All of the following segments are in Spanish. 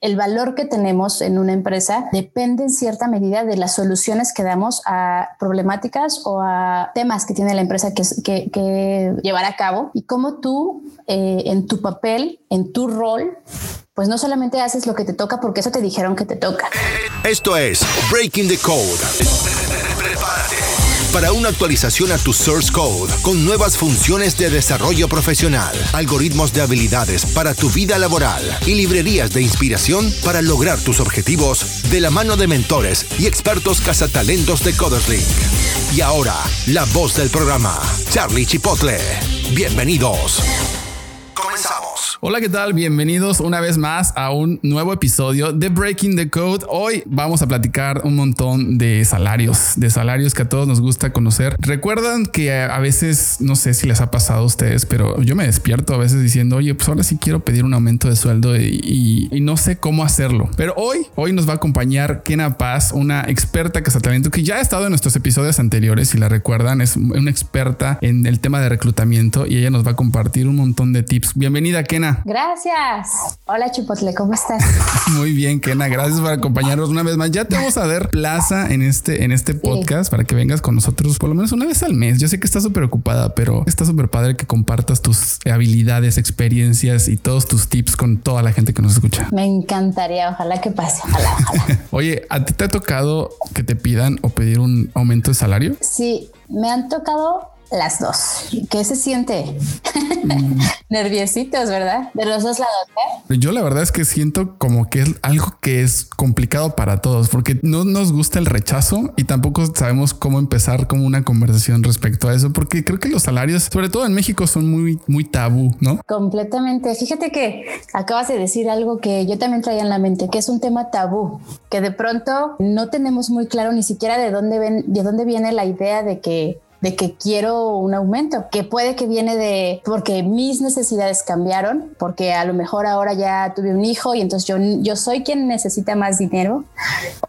el valor que tenemos en una empresa depende en cierta medida de las soluciones que damos a problemáticas o a temas que tiene la empresa que, llevar a cabo y cómo tú eh, en tu papel, en tu rol, pues no solamente haces lo que te toca porque eso te dijeron que te toca. Esto es Breaking the Code para una actualización a tu source code con nuevas funciones de desarrollo profesional, algoritmos de habilidades para tu vida laboral y librerías de inspiración para lograr tus objetivos de la mano de mentores y expertos cazatalentos de CodersLink. Y ahora, la voz del programa, Charlie Chipotle. Bienvenidos. Hola, ¿qué tal? Bienvenidos una vez más a un nuevo episodio de Breaking the Code. Hoy vamos a platicar un montón de salarios, de salarios que a todos nos gusta conocer. Recuerdan que a veces, no sé si les ha pasado a ustedes, pero yo me despierto a veces diciendo, oye, pues ahora sí quiero pedir un aumento de sueldo y, no sé cómo hacerlo. Pero hoy, hoy nos va a acompañar Kena Paz, una experta talento que ya ha estado en nuestros episodios anteriores, si la recuerdan, es una experta en el tema de reclutamiento y ella nos va a compartir un montón de tips. Bienvenida, Kena. Gracias. Hola, Chipotle, ¿cómo estás? Muy bien, Kena. Gracias por acompañarnos una vez más. Ya te vamos a dar plaza en este, en este podcast para que vengas con nosotros por lo menos una vez al mes. Yo sé que estás súper ocupada, pero está súper padre que compartas tus habilidades, experiencias y todos tus tips con toda la gente que nos escucha. Me encantaría. Ojalá que pase. Ojalá, Oye, ¿a ti te ha tocado que te pidan o pedir un aumento de salario? Sí, me han tocado las dos. ¿Qué se siente? Mm. Nerviositos, ¿verdad? De los dos lados. ¿eh? Yo la verdad es que siento como que es algo que es complicado para todos porque no nos gusta el rechazo y tampoco sabemos cómo empezar como una conversación respecto a eso porque creo que los salarios, sobre todo en México, son muy, muy tabú, ¿no? Completamente. Fíjate que acabas de decir algo que yo también traía en la mente, que es un tema tabú, que de pronto no tenemos muy claro ni siquiera de dónde ven, de dónde viene la idea de que de que quiero un aumento, que puede que viene de porque mis necesidades cambiaron, porque a lo mejor ahora ya tuve un hijo y entonces yo, yo soy quien necesita más dinero,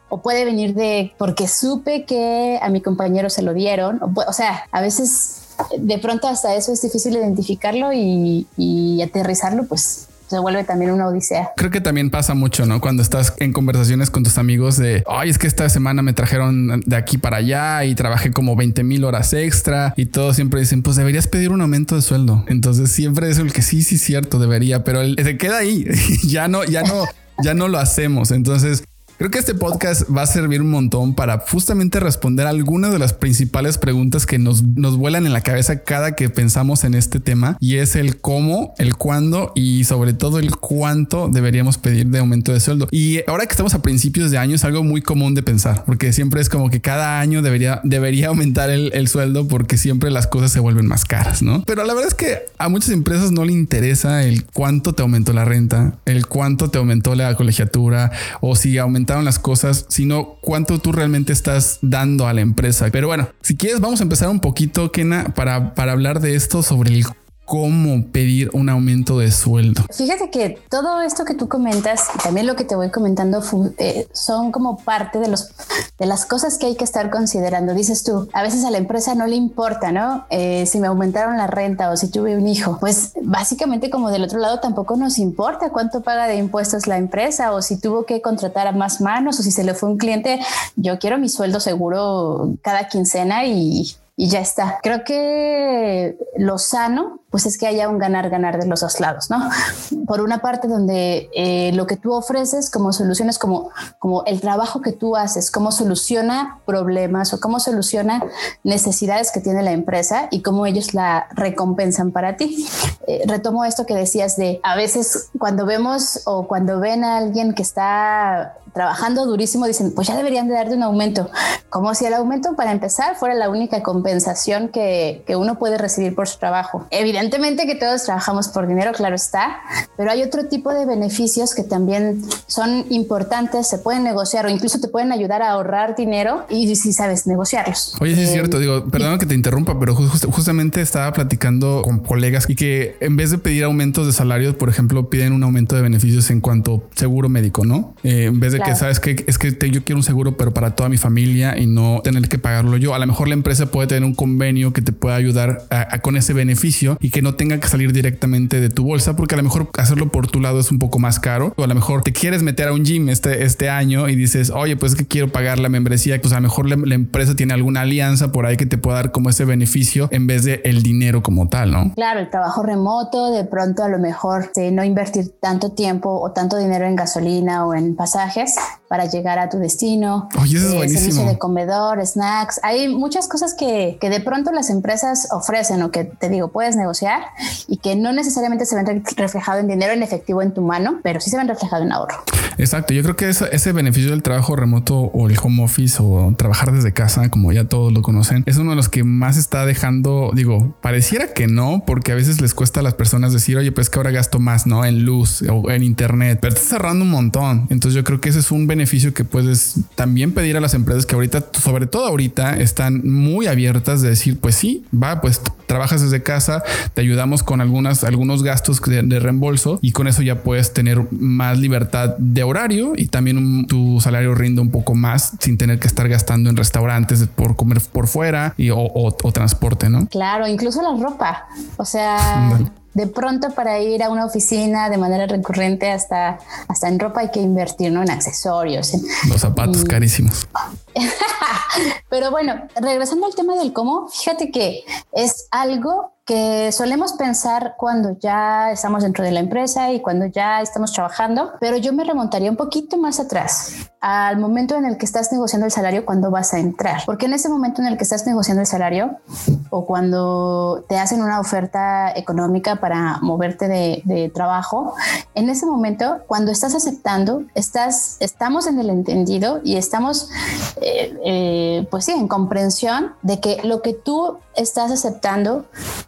o puede venir de porque supe que a mi compañero se lo dieron, o, sea, a veces de pronto hasta eso es difícil identificarlo y, y aterrizarlo, pues se vuelve también una odisea. Creo que también pasa mucho, ¿no? Cuando estás en conversaciones con tus amigos de, ay, es que esta semana me trajeron de aquí para allá y trabajé como 20 mil horas extra y todos siempre dicen, pues deberías pedir un aumento de sueldo. Entonces siempre es el que sí, sí, cierto, debería, pero se queda ahí. ya no, ya no, ya no lo hacemos. Entonces Creo que este podcast va a servir un montón para justamente responder algunas de las principales preguntas que nos, nos vuelan en la cabeza cada que pensamos en este tema y es el cómo, el cuándo y sobre todo el cuánto deberíamos pedir de aumento de sueldo. Y ahora que estamos a principios de año es algo muy común de pensar porque siempre es como que cada año debería, debería aumentar el, el sueldo porque siempre las cosas se vuelven más caras, ¿no? Pero la verdad es que a muchas empresas no le interesa el cuánto te aumentó la renta, el cuánto te aumentó la colegiatura o si aumenta las cosas, sino cuánto tú realmente estás dando a la empresa. Pero bueno, si quieres, vamos a empezar un poquito, Kena, para, para hablar de esto sobre el cómo pedir un aumento de sueldo. Fíjate que todo esto que tú comentas y también lo que te voy comentando eh, son como parte de los de las cosas que hay que estar considerando. Dices tú, a veces a la empresa no le importa, ¿no? Eh, si me aumentaron la renta o si tuve un hijo, pues básicamente como del otro lado tampoco nos importa cuánto paga de impuestos la empresa o si tuvo que contratar a más manos o si se le fue un cliente. Yo quiero mi sueldo seguro cada quincena y y ya está. Creo que lo sano, pues es que haya un ganar-ganar de los dos lados, ¿no? Por una parte donde eh, lo que tú ofreces como soluciones, como, como el trabajo que tú haces, cómo soluciona problemas o cómo soluciona necesidades que tiene la empresa y cómo ellos la recompensan para ti. Eh, retomo esto que decías de a veces cuando vemos o cuando ven a alguien que está trabajando durísimo, dicen, pues ya deberían de darte un aumento, como si el aumento para empezar fuera la única compensación que, que, uno puede recibir por su trabajo. Evidentemente que todos trabajamos por dinero, claro está, pero hay otro tipo de beneficios que también son importantes, se pueden negociar o incluso te pueden ayudar a ahorrar dinero y si sabes negociarlos. Oye, sí es cierto, eh, digo, perdón que te interrumpa, pero justamente estaba platicando con colegas y que en vez de pedir aumentos de salarios, por ejemplo, piden un aumento de beneficios en cuanto seguro médico, ¿no? Eh, en vez de que sabes que es que yo quiero un seguro, pero para toda mi familia y no tener que pagarlo yo. A lo mejor la empresa puede tener un convenio que te pueda ayudar con ese beneficio y que no tenga que salir directamente de tu bolsa, porque a lo mejor hacerlo por tu lado es un poco más caro. O a lo mejor te quieres meter a un gym este, este año y dices, oye, pues es que quiero pagar la membresía. Pues a lo mejor la, empresa tiene alguna alianza por ahí que te pueda dar como ese beneficio en vez de el dinero como tal, ¿no? Claro, el trabajo remoto, de pronto a lo mejor de no invertir tanto tiempo o tanto dinero en gasolina o en pasajes next para llegar a tu destino. Oye, eso es eh, buenísimo. Servicio de comedor, snacks. Hay muchas cosas que, que de pronto las empresas ofrecen o que te digo, puedes negociar y que no necesariamente se ven reflejado en dinero en efectivo en tu mano, pero sí se ven reflejado en ahorro. Exacto. Yo creo que ese beneficio del trabajo remoto o el home office o trabajar desde casa, como ya todos lo conocen, es uno de los que más está dejando, digo, pareciera que no, porque a veces les cuesta a las personas decir, oye, pues que ahora gasto más, ¿no? En luz o en internet, pero estás cerrando un montón. Entonces yo creo que ese es un beneficio que puedes también pedir a las empresas que ahorita, sobre todo ahorita, están muy abiertas de decir, pues sí, va, pues trabajas desde casa, te ayudamos con algunas, algunos gastos de, reembolso y con eso ya puedes tener más libertad de horario y también tu salario rinde un poco más sin tener que estar gastando en restaurantes por comer por fuera y, o, transporte, ¿no? Claro, incluso la ropa. O sea, de pronto para ir a una oficina de manera recurrente hasta, hasta en ropa hay que invertir, ¿no? En accesorios. Los zapatos carísimos. Pero bueno, regresando al tema del cómo, fíjate que es algo que solemos pensar cuando ya estamos dentro de la empresa y cuando ya estamos trabajando, pero yo me remontaría un poquito más atrás, al momento en el que estás negociando el salario cuando vas a entrar, porque en ese momento en el que estás negociando el salario o cuando te hacen una oferta económica para moverte de, trabajo, en ese momento cuando estás aceptando, estás, estamos en el entendido y estamos, eh, eh, pues sí, en comprensión de que lo que tú estás aceptando,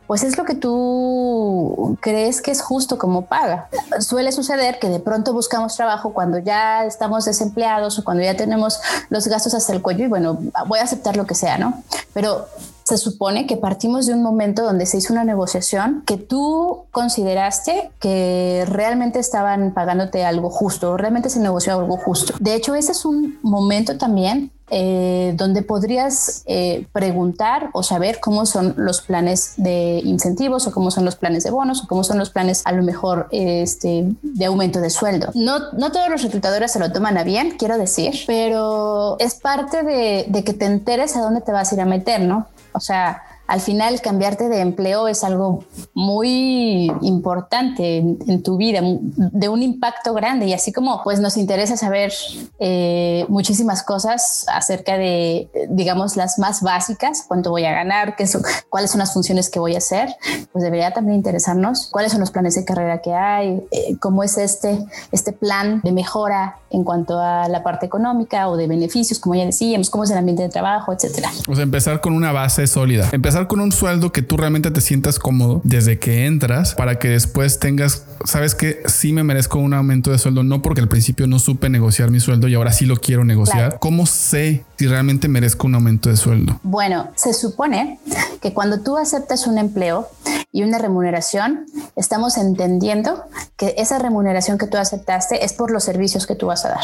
pues es lo que tú crees que es justo como paga. Suele suceder que de pronto buscamos trabajo cuando ya estamos desempleados o cuando ya tenemos los gastos hasta el cuello y bueno, voy a aceptar lo que sea, ¿no? Pero se supone que partimos de un momento donde se hizo una negociación que tú consideraste que realmente estaban pagándote algo justo, realmente se negoció algo justo. De hecho, ese es un momento también eh, donde podrías eh, preguntar o saber cómo son los planes de incentivos o cómo son los planes de bonos o cómo son los planes a lo mejor este, de aumento de sueldo. No, no todos los reclutadores se lo toman a bien, quiero decir, pero es parte de, de que te enteres a dónde te vas a ir a meter, ¿no? O sea, al final cambiarte de empleo es algo muy importante en, tu vida, de un impacto grande. Y así como pues nos interesa saber eh, muchísimas cosas acerca de, digamos, las más básicas, cuánto voy a ganar, qué cuáles son las funciones que voy a hacer, pues debería también interesarnos. Cuáles son los planes de carrera que hay, eh, cómo es este, este plan de mejora en cuanto a la parte económica o de beneficios, como ya decíamos, cómo es el ambiente de trabajo, etcétera. O sea, empezar con una base sólida, con un sueldo que tú realmente te sientas cómodo desde que entras para que después tengas, sabes que sí me merezco un aumento de sueldo, no porque al principio no supe negociar mi sueldo y ahora sí lo quiero negociar. ¿Cómo sé si realmente merezco un aumento de sueldo? Bueno, se supone que cuando tú aceptas un empleo y una remuneración, estamos entendiendo que esa remuneración que tú aceptaste es por los servicios que tú vas a dar.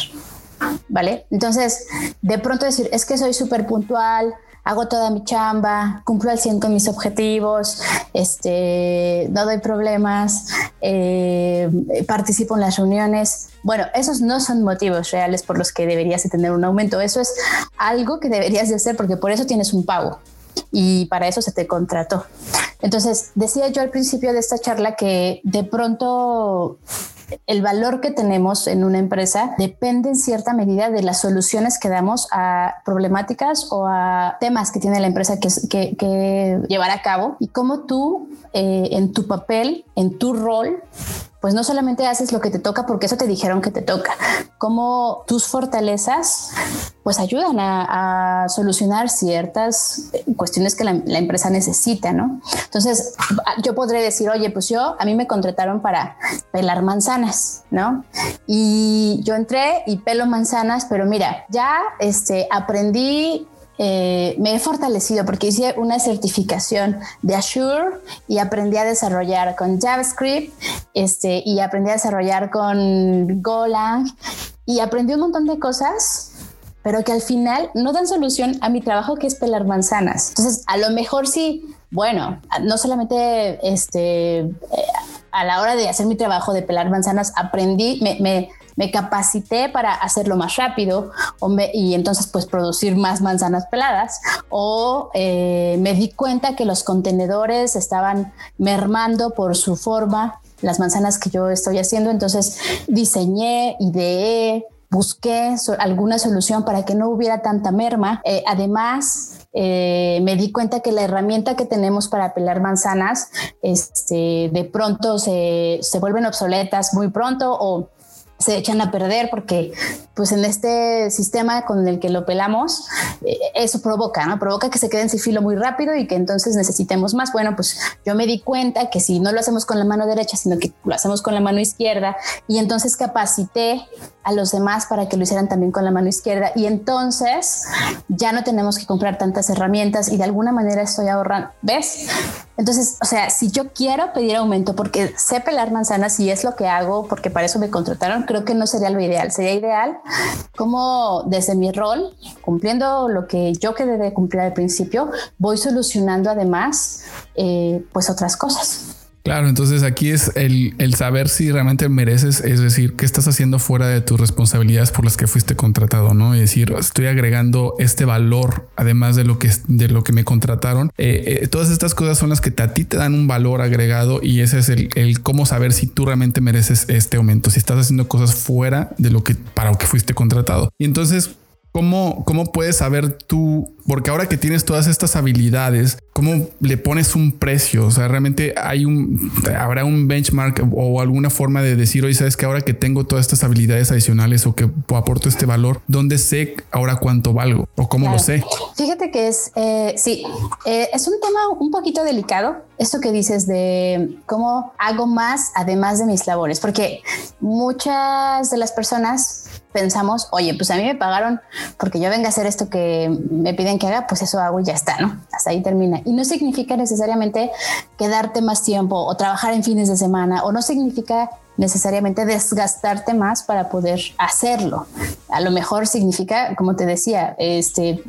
¿Vale? Entonces, de pronto decir, es que soy súper puntual, hago toda mi chamba, cumplo al 100 con mis objetivos, este, no doy problemas, eh, participo en las reuniones. Bueno, esos no son motivos reales por los que deberías de tener un aumento. Eso es algo que deberías de hacer porque por eso tienes un pago y para eso se te contrató. Entonces, decía yo al principio de esta charla que de pronto el valor que tenemos en una empresa depende en cierta medida de las soluciones que damos a problemáticas o a temas que tiene la empresa que, llevar a cabo y cómo tú eh, en tu papel, en tu rol, pues no solamente haces lo que te toca porque eso te dijeron que te toca, como tus fortalezas pues ayudan a, solucionar ciertas cuestiones que la, empresa necesita, ¿no? Entonces yo podré decir, oye, pues yo, a mí me contrataron para pelar manzanas, ¿no? Y yo entré y pelo manzanas, pero mira, ya este, aprendí eh, me he fortalecido porque hice una certificación de Azure y aprendí a desarrollar con JavaScript este, y aprendí a desarrollar con Golang y aprendí un montón de cosas pero que al final no dan solución a mi trabajo que es pelar manzanas. Entonces, a lo mejor sí, bueno, no solamente este, eh, a la hora de hacer mi trabajo de pelar manzanas, aprendí, me, me, me capacité para hacerlo más rápido y entonces pues producir más manzanas peladas o eh, me di cuenta que los contenedores estaban mermando por su forma las manzanas que yo estoy haciendo, entonces diseñé, ideé, busqué alguna solución para que no hubiera tanta merma. Eh, además, eh, me di cuenta que la herramienta que tenemos para pelar manzanas, este, de pronto se, se vuelven obsoletas muy pronto o se echan a perder porque pues en este sistema con el que lo pelamos eh, eso provoca, ¿no? Provoca que se quede en filo muy rápido y que entonces necesitemos más. Bueno, pues yo me di cuenta que si no lo hacemos con la mano derecha, sino que lo hacemos con la mano izquierda y entonces capacité a los demás para que lo hicieran también con la mano izquierda y entonces ya no tenemos que comprar tantas herramientas y de alguna manera estoy ahorrando, ¿ves? Entonces, o sea, si yo quiero pedir aumento porque sé pelar manzanas y es lo que hago, porque para eso me contrataron, creo que no sería lo ideal. Sería ideal como desde mi rol, cumpliendo lo que yo quedé de cumplir al principio, voy solucionando además eh, pues otras cosas. Claro, entonces aquí es el, el, saber si realmente mereces, es decir, qué estás haciendo fuera de tus responsabilidades por las que fuiste contratado, ¿no? Es decir, estoy agregando este valor, además de lo que, de lo que me contrataron. Eh, eh, todas estas cosas son las que a ti te dan un valor agregado y ese es el, el, cómo saber si tú realmente mereces este aumento, si estás haciendo cosas fuera de lo que para lo que fuiste contratado. Y entonces, ¿Cómo, ¿Cómo puedes saber tú? Porque ahora que tienes todas estas habilidades, ¿cómo le pones un precio? O sea, realmente hay un, habrá un benchmark o alguna forma de decir, oye, sabes que ahora que tengo todas estas habilidades adicionales o que aporto este valor, ¿dónde sé ahora cuánto valgo o cómo lo sé? Fíjate que es, eh, sí, eh, es un tema un poquito delicado, esto que dices de cómo hago más además de mis labores, porque muchas de las personas pensamos, oye, pues a mí me pagaron porque yo venga a hacer esto que me piden que haga, pues eso hago y ya está, ¿no? Hasta ahí termina. Y no significa necesariamente quedarte más tiempo o trabajar en fines de semana o no significa necesariamente desgastarte más para poder hacerlo. A lo mejor significa, como te decía, este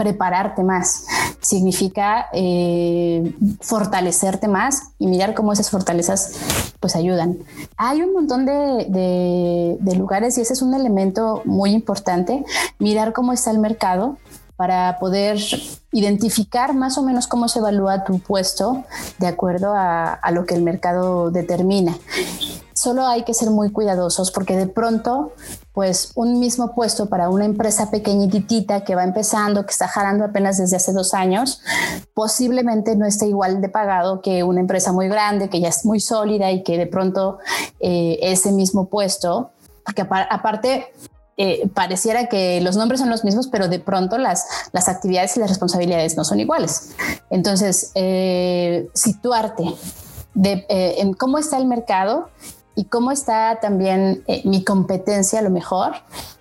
prepararte más, significa eh, fortalecerte más y mirar cómo esas fortalezas pues ayudan. Hay un montón de, de lugares y ese es un elemento muy importante, mirar cómo está el mercado para poder identificar más o menos cómo se evalúa tu puesto de acuerdo a, a, lo que el mercado determina. Solo hay que ser muy cuidadosos porque de pronto pues un mismo puesto para una empresa pequeñitita que va empezando, que está jalando apenas desde hace dos años, posiblemente no esté igual de pagado que una empresa muy grande, que ya es muy sólida y que de pronto eh, ese mismo puesto, porque aparte eh, pareciera que los nombres son los mismos, pero de pronto las, las actividades y las responsabilidades no son iguales. Entonces, eh, situarte de, en cómo está el mercado y cómo está también eh, mi competencia a lo mejor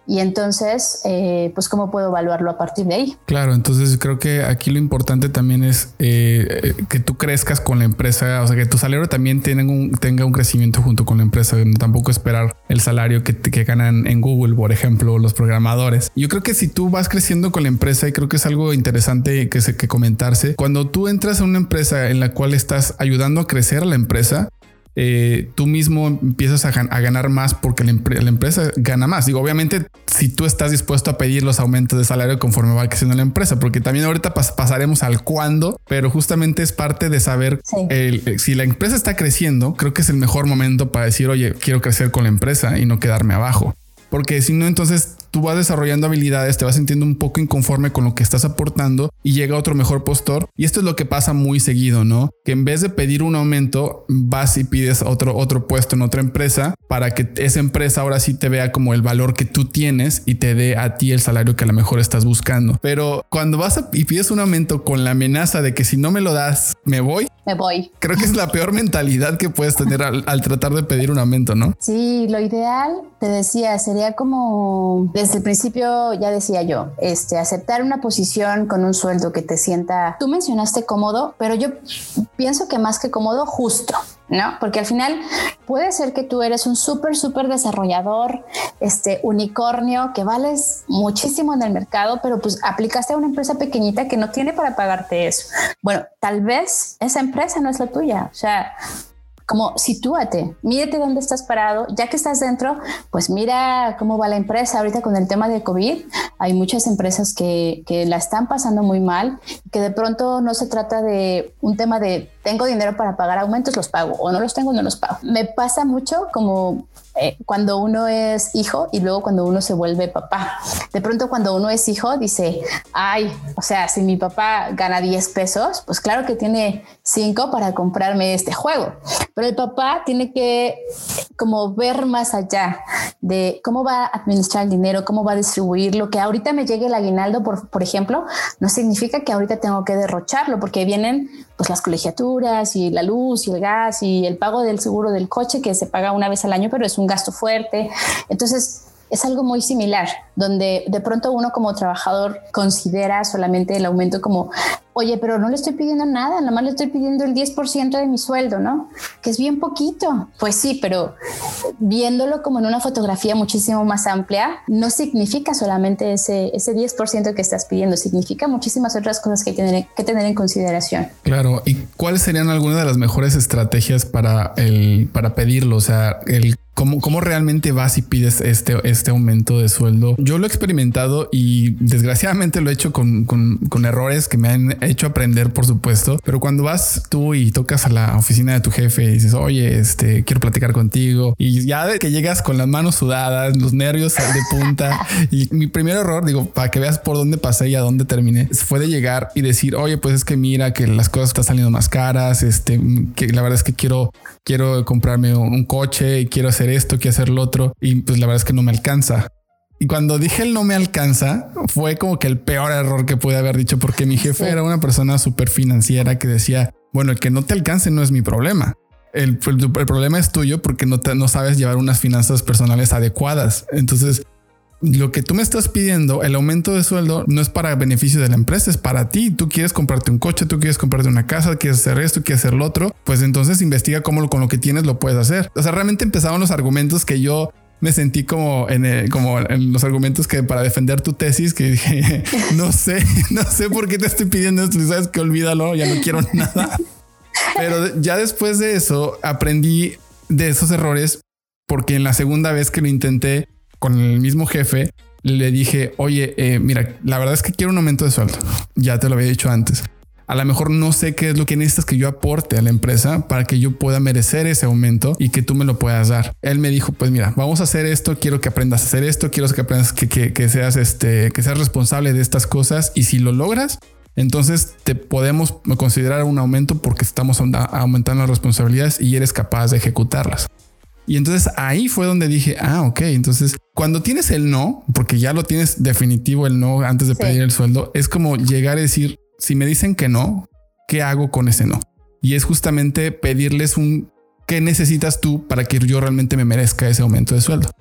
y entonces pues pues cómo puedo evaluarlo a partir de ahí. Claro, entonces creo que aquí lo importante también es eh, que tú crezcas con la empresa, o sea que tu salario también tenga un, crecimiento junto con la empresa, tampoco esperar el salario que, ganan en Google, por ejemplo, los programadores. Yo creo que si tú vas creciendo con la empresa y creo que es algo interesante que, que comentarse, cuando tú entras a una empresa en la cual estás ayudando a crecer a la empresa, eh, tú mismo empiezas a, ganar más porque la, empresa gana más. Digo, obviamente, si tú estás dispuesto a pedir los aumentos de salario conforme va creciendo la empresa, porque también ahorita pasaremos al cuándo, pero justamente es parte de saber si la empresa está creciendo, creo que es el mejor momento para decir, oye, quiero crecer con la empresa y no quedarme abajo. Porque si no, entonces tú vas desarrollando habilidades, te vas sintiendo un poco inconforme con lo que estás aportando y llega otro mejor postor. Y esto es lo que pasa muy seguido, ¿no? Que en vez de pedir un aumento, vas y pides otro, otro puesto en otra empresa para que esa empresa ahora sí te vea como el valor que tú tienes y te dé a ti el salario que a lo mejor estás buscando. Pero cuando vas y pides un aumento con la amenaza de que si no me lo das, me voy. Me voy. Creo que es la peor mentalidad que puedes tener al, al tratar de pedir un aumento, ¿no? Sí, lo ideal, te decía, sería como desde el principio ya decía yo, este, aceptar una posición con un sueldo que te sienta, tú mencionaste cómodo, pero yo pienso que más que cómodo, justo. ¿no? Porque al final puede ser que tú eres un súper, súper desarrollador, este unicornio, que vales muchísimo en el mercado, pero pues aplicaste a una empresa pequeñita que no tiene para pagarte eso. Bueno, tal vez esa empresa no es la tuya. O sea, como sitúate, mírate dónde estás parado, ya que estás dentro, pues mira cómo va la empresa ahorita con el tema de COVID. Hay muchas empresas que, que la están pasando muy mal, que de pronto no se trata de un tema de tengo dinero para pagar aumentos, los pago, o no los tengo, no los pago. Me pasa mucho como eh, cuando uno es hijo y luego cuando uno se vuelve papá. De pronto cuando uno es hijo dice, ay, o sea, si mi papá gana 10 pesos, pues claro que tiene 5 para comprarme este juego. Pero el papá tiene que como ver más allá de cómo va a administrar el dinero, cómo va a distribuirlo, que ahorita me llegue el aguinaldo, por, por ejemplo, no significa que ahorita tengo que derrocharlo, porque vienen pues las colegiaturas y la luz y el gas y el pago del seguro del coche que se paga una vez al año, pero es un gasto fuerte. Entonces, es algo muy similar, donde de pronto uno como trabajador considera solamente el aumento como, oye, pero no le estoy pidiendo nada, nada más le estoy pidiendo el 10% de mi sueldo, ¿no? Que es bien poquito. Pues sí, pero viéndolo como en una fotografía muchísimo más amplia, no significa solamente ese, ese 10% que estás pidiendo, significa muchísimas otras cosas que tener, que tener en consideración. Claro, ¿y cuáles serían algunas de las mejores estrategias para, el, para pedirlo? O sea, el ¿Cómo, ¿Cómo, realmente vas y pides este, este aumento de sueldo? Yo lo he experimentado y desgraciadamente lo he hecho con, con, con, errores que me han hecho aprender, por supuesto. Pero cuando vas tú y tocas a la oficina de tu jefe y dices, oye, este, quiero platicar contigo y ya que llegas con las manos sudadas, los nervios de punta y mi primer error, digo, para que veas por dónde pasé y a dónde terminé, fue de llegar y decir, oye, pues es que mira que las cosas están saliendo más caras, este, que la verdad es que quiero, quiero comprarme un coche y quiero hacer esto, que hacer lo otro. Y pues la verdad es que no me alcanza. Y cuando dije el no me alcanza, fue como que el peor error que pude haber dicho, porque mi jefe era una persona súper financiera que decía, bueno, el que no te alcance no es mi problema. El, problema es tuyo porque no, te, no sabes llevar unas finanzas personales adecuadas. Entonces, lo que tú me estás pidiendo, el aumento de sueldo, no es para beneficio de la empresa, es para ti. Tú quieres comprarte un coche, tú quieres comprarte una casa, quieres hacer esto, quieres hacer lo otro. Pues entonces investiga cómo con lo que tienes lo puedes hacer. O sea, realmente empezaban los argumentos que yo me sentí como en, como en los argumentos que para defender tu tesis que dije, no sé, no sé por qué te estoy pidiendo esto. Sabes que olvídalo, ya no quiero nada. Pero ya después de eso aprendí de esos errores porque en la segunda vez que lo intenté con el mismo jefe, le dije, oye, eh, mira, la verdad es que quiero un aumento de sueldo. Ya te lo había dicho antes. A lo mejor no sé qué es lo que necesitas que yo aporte a la empresa para que yo pueda merecer ese aumento y que tú me lo puedas dar. Él me dijo, pues mira, vamos a hacer esto, quiero que aprendas a hacer esto, quiero que aprendas que, que seas este, que seas responsable de estas cosas y si lo logras, entonces te podemos considerar un aumento porque estamos aumentando las responsabilidades y eres capaz de ejecutarlas. Y entonces ahí fue donde dije, ah, ok, entonces cuando tienes el no, porque ya lo tienes definitivo el no antes de pedir el sueldo, es como llegar a decir, si me dicen que no, ¿qué hago con ese no? Y es justamente pedirles un qué necesitas tú para que yo realmente me merezca ese aumento de sueldo.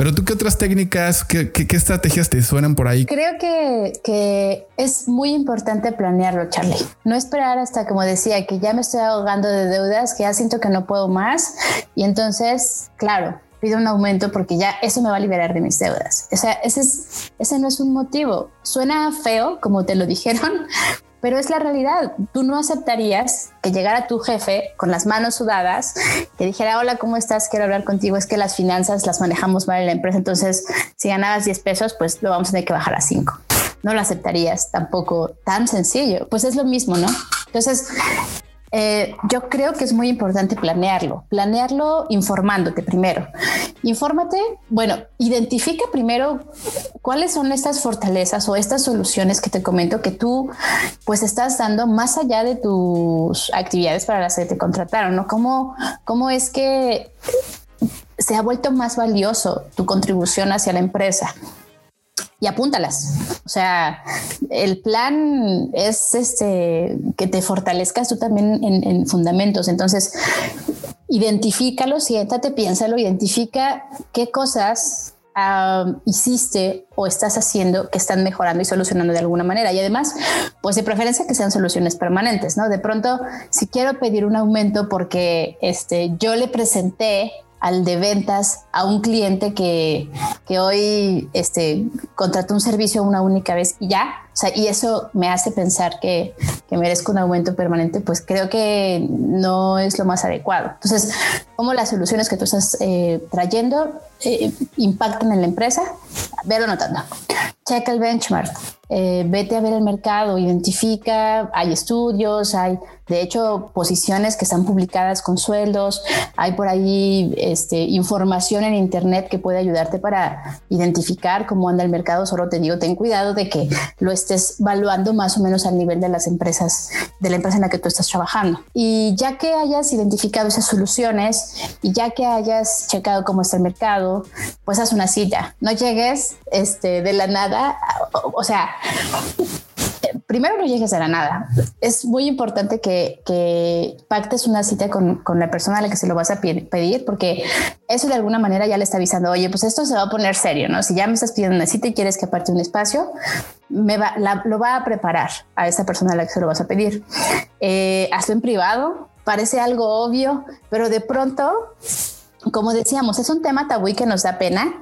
Pero tú, ¿qué otras técnicas, qué, estrategias te suenan por ahí? Creo que, que, es muy importante planearlo, Charlie. No esperar hasta, como decía, que ya me estoy ahogando de deudas, que ya siento que no puedo más. Y entonces, claro, pido un aumento porque ya eso me va a liberar de mis deudas. O sea, ese, es, ese no es un motivo. Suena feo, como te lo dijeron, pero es la realidad. Tú no aceptarías que llegara tu jefe con las manos sudadas, que dijera, hola, ¿cómo estás? Quiero hablar contigo. Es que las finanzas las manejamos mal en la empresa, entonces si ganabas 10 pesos, pues lo vamos a tener que bajar a 5. No lo aceptarías tampoco tan sencillo. Pues es lo mismo, ¿no? Entonces, eh, yo creo que es muy importante planearlo, planearlo informándote primero. Infórmate, bueno, identifica primero cuáles son estas fortalezas o estas soluciones que te comento que tú pues estás dando más allá de tus actividades para las que te contrataron, ¿no? ¿Cómo, cómo es que se ha vuelto más valioso tu contribución hacia la empresa? Y apúntalas. O sea, el plan es este que te fortalezcas tú también en, fundamentos. Entonces, identifícalo, siéntate, piénsalo, identifica qué cosas hiciste o estás haciendo que están mejorando y solucionando de alguna manera. Y además, pues de preferencia que sean soluciones permanentes, ¿no? De pronto, si quiero pedir un aumento porque este, yo le presenté al de ventas a un cliente que, que hoy este, contrató un servicio una única vez y ya, o sea, y eso me hace pensar que, que merezco un aumento permanente, pues creo que no es lo más adecuado. Entonces, ¿cómo las soluciones que tú estás eh, trayendo eh, impactan en la empresa? Velo notando. Checa el benchmark. Eh, vete a ver el mercado, identifica, hay estudios, hay de hecho posiciones que están publicadas con sueldos, hay por ahí este, información en internet que puede ayudarte para identificar cómo anda el mercado, solo te digo, ten cuidado de que lo estés valuando más o menos al nivel de las empresas, de la empresa en la que tú estás trabajando. Y ya que hayas identificado esas soluciones y ya que hayas checado cómo está el mercado, pues haz una cita, no llegues este, de la nada, o sea, primero no llegues a la nada. Es muy importante que, pactes una cita con, la persona a la que se lo vas a pedir, porque eso de alguna manera ya le está avisando, oye, pues esto se va a poner serio, ¿no? Si ya me estás pidiendo una cita y quieres que aparte un espacio, me va, lo va a preparar a esa persona a la que se lo vas a pedir. Eh, hazlo en privado, parece algo obvio, pero de pronto como decíamos, es un tema tabú y que nos da pena.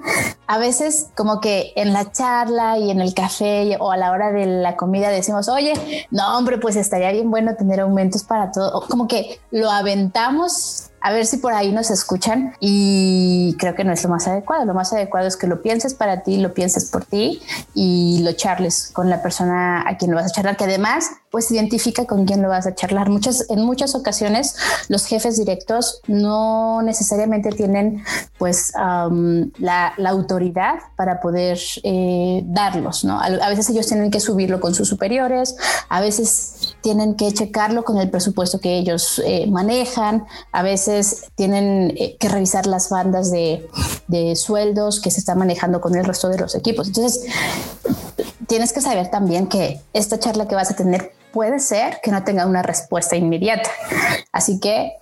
A veces como que en la charla y en el café o a la hora de la comida decimos, oye, no hombre, pues estaría bien bueno tener aumentos para todo. Como que lo aventamos a ver si por ahí nos escuchan y creo que no es lo más adecuado. Lo más adecuado es que lo pienses para ti, lo pienses por ti y lo charles con la persona a quien lo vas a charlar, que además pues identifica con quién lo vas a charlar. Muchas, en muchas ocasiones los jefes directos no necesariamente tienen pues la, autoridad para poder eh, darlos, ¿no? A, veces ellos tienen que subirlo con sus superiores, a veces tienen que checarlo con el presupuesto que ellos eh, manejan, a veces tienen eh, que revisar las bandas de, sueldos que se están manejando con el resto de los equipos. Entonces, tienes que saber también que esta charla que vas a tener puede ser que no tenga una respuesta inmediata. Así que